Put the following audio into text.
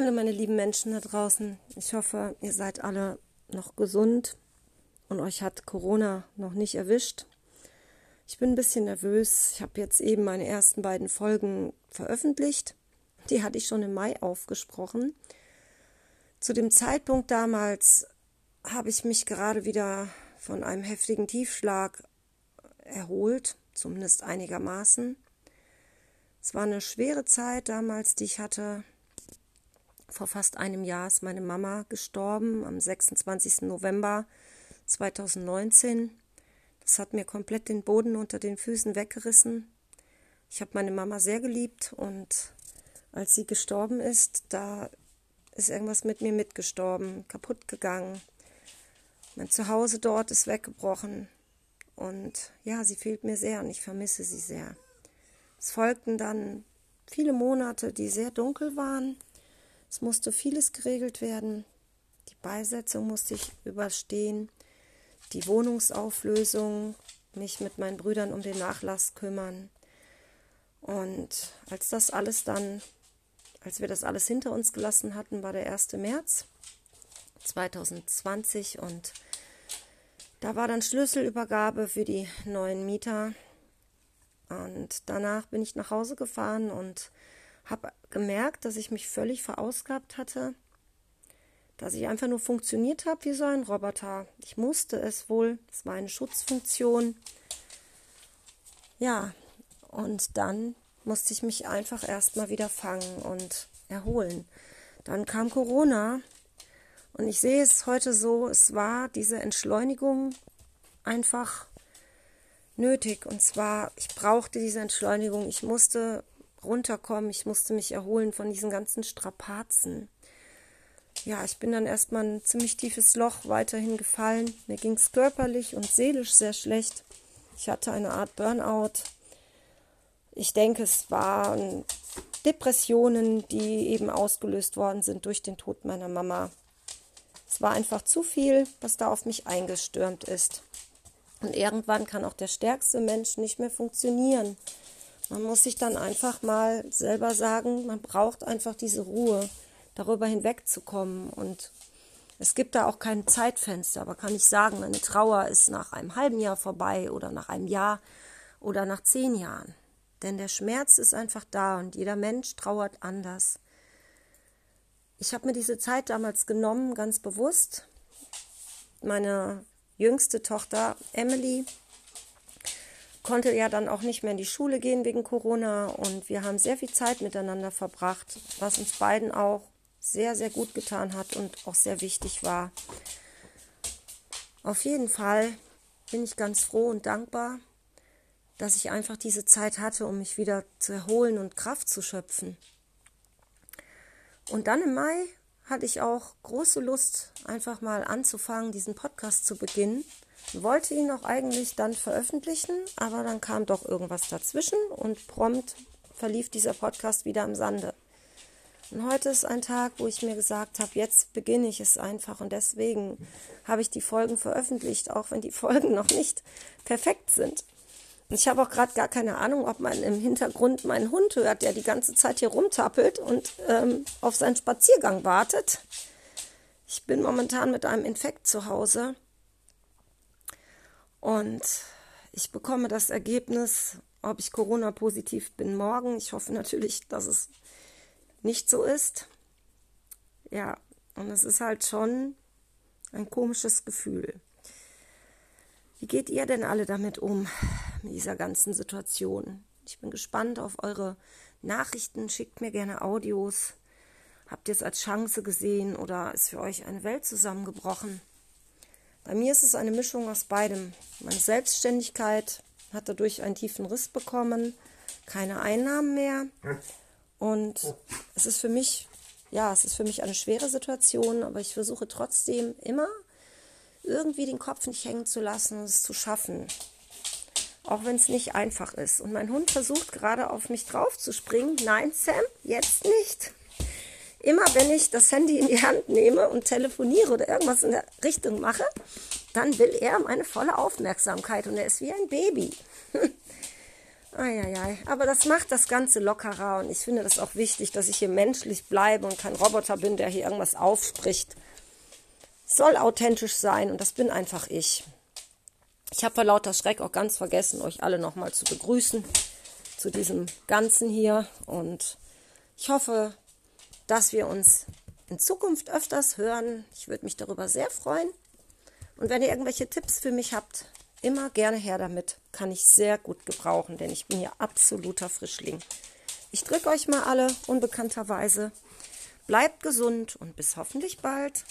Hallo meine lieben Menschen da draußen. Ich hoffe, ihr seid alle noch gesund und euch hat Corona noch nicht erwischt. Ich bin ein bisschen nervös. Ich habe jetzt eben meine ersten beiden Folgen veröffentlicht. Die hatte ich schon im Mai aufgesprochen. Zu dem Zeitpunkt damals habe ich mich gerade wieder von einem heftigen Tiefschlag erholt, zumindest einigermaßen. Es war eine schwere Zeit damals, die ich hatte. Vor fast einem Jahr ist meine Mama gestorben, am 26. November 2019. Das hat mir komplett den Boden unter den Füßen weggerissen. Ich habe meine Mama sehr geliebt und als sie gestorben ist, da ist irgendwas mit mir mitgestorben, kaputt gegangen. Mein Zuhause dort ist weggebrochen. Und ja, sie fehlt mir sehr und ich vermisse sie sehr. Es folgten dann viele Monate, die sehr dunkel waren. Es musste vieles geregelt werden. Die Beisetzung musste ich überstehen. Die Wohnungsauflösung, mich mit meinen Brüdern um den Nachlass kümmern. Und als das alles dann, als wir das alles hinter uns gelassen hatten, war der 1. März 2020 und da war dann Schlüsselübergabe für die neuen Mieter. Und danach bin ich nach Hause gefahren und habe gemerkt, dass ich mich völlig verausgabt hatte, dass ich einfach nur funktioniert habe wie so ein Roboter. Ich musste es wohl, es war eine Schutzfunktion. Ja, und dann musste ich mich einfach erstmal wieder fangen und erholen. Dann kam Corona und ich sehe es heute so, es war diese Entschleunigung einfach nötig. Und zwar, ich brauchte diese Entschleunigung. Ich musste runterkommen, ich musste mich erholen von diesen ganzen Strapazen. Ja, ich bin dann erstmal ein ziemlich tiefes Loch weiterhin gefallen. Mir ging es körperlich und seelisch sehr schlecht. Ich hatte eine Art Burnout. Ich denke, es waren Depressionen, die eben ausgelöst worden sind durch den Tod meiner Mama. Es war einfach zu viel, was da auf mich eingestürmt ist. Und irgendwann kann auch der stärkste Mensch nicht mehr funktionieren. Man muss sich dann einfach mal selber sagen, man braucht einfach diese Ruhe, darüber hinwegzukommen. Und es gibt da auch kein Zeitfenster, aber kann ich sagen, meine Trauer ist nach einem halben Jahr vorbei oder nach einem Jahr oder nach zehn Jahren. Denn der Schmerz ist einfach da und jeder Mensch trauert anders. Ich habe mir diese Zeit damals genommen, ganz bewusst. Meine jüngste Tochter Emily konnte ja dann auch nicht mehr in die Schule gehen wegen Corona und wir haben sehr viel Zeit miteinander verbracht, was uns beiden auch sehr, sehr gut getan hat und auch sehr wichtig war. Auf jeden Fall bin ich ganz froh und dankbar, dass ich einfach diese Zeit hatte, um mich wieder zu erholen und Kraft zu schöpfen. Und dann im Mai hatte ich auch große Lust, einfach mal anzufangen, diesen Podcast zu beginnen. Wollte ihn auch eigentlich dann veröffentlichen, aber dann kam doch irgendwas dazwischen und prompt verlief dieser Podcast wieder im Sande. Und heute ist ein Tag, wo ich mir gesagt habe, jetzt beginne ich es einfach und deswegen habe ich die Folgen veröffentlicht, auch wenn die Folgen noch nicht perfekt sind. Ich habe auch gerade gar keine Ahnung, ob man im Hintergrund meinen Hund hört, der die ganze Zeit hier rumtappelt und ähm, auf seinen Spaziergang wartet. Ich bin momentan mit einem Infekt zu Hause und ich bekomme das Ergebnis, ob ich Corona-positiv bin, morgen. Ich hoffe natürlich, dass es nicht so ist. Ja, und es ist halt schon ein komisches Gefühl. Wie geht ihr denn alle damit um, mit dieser ganzen Situation? Ich bin gespannt auf eure Nachrichten. Schickt mir gerne Audios. Habt ihr es als Chance gesehen oder ist für euch eine Welt zusammengebrochen? Bei mir ist es eine Mischung aus beidem. Meine Selbstständigkeit hat dadurch einen tiefen Riss bekommen, keine Einnahmen mehr. Und es ist für mich, ja, es ist für mich eine schwere Situation, aber ich versuche trotzdem immer irgendwie den Kopf nicht hängen zu lassen und es zu schaffen. Auch wenn es nicht einfach ist. Und mein Hund versucht gerade auf mich drauf zu springen. Nein, Sam, jetzt nicht. Immer wenn ich das Handy in die Hand nehme und telefoniere oder irgendwas in der Richtung mache, dann will er meine volle Aufmerksamkeit und er ist wie ein Baby. Eieiei. Aber das macht das Ganze lockerer und ich finde das auch wichtig, dass ich hier menschlich bleibe und kein Roboter bin, der hier irgendwas aufspricht. Soll authentisch sein und das bin einfach ich. Ich habe vor lauter Schreck auch ganz vergessen, euch alle nochmal zu begrüßen zu diesem Ganzen hier und ich hoffe, dass wir uns in Zukunft öfters hören. Ich würde mich darüber sehr freuen. Und wenn ihr irgendwelche Tipps für mich habt, immer gerne her damit. Kann ich sehr gut gebrauchen, denn ich bin hier absoluter Frischling. Ich drücke euch mal alle unbekannterweise. Bleibt gesund und bis hoffentlich bald.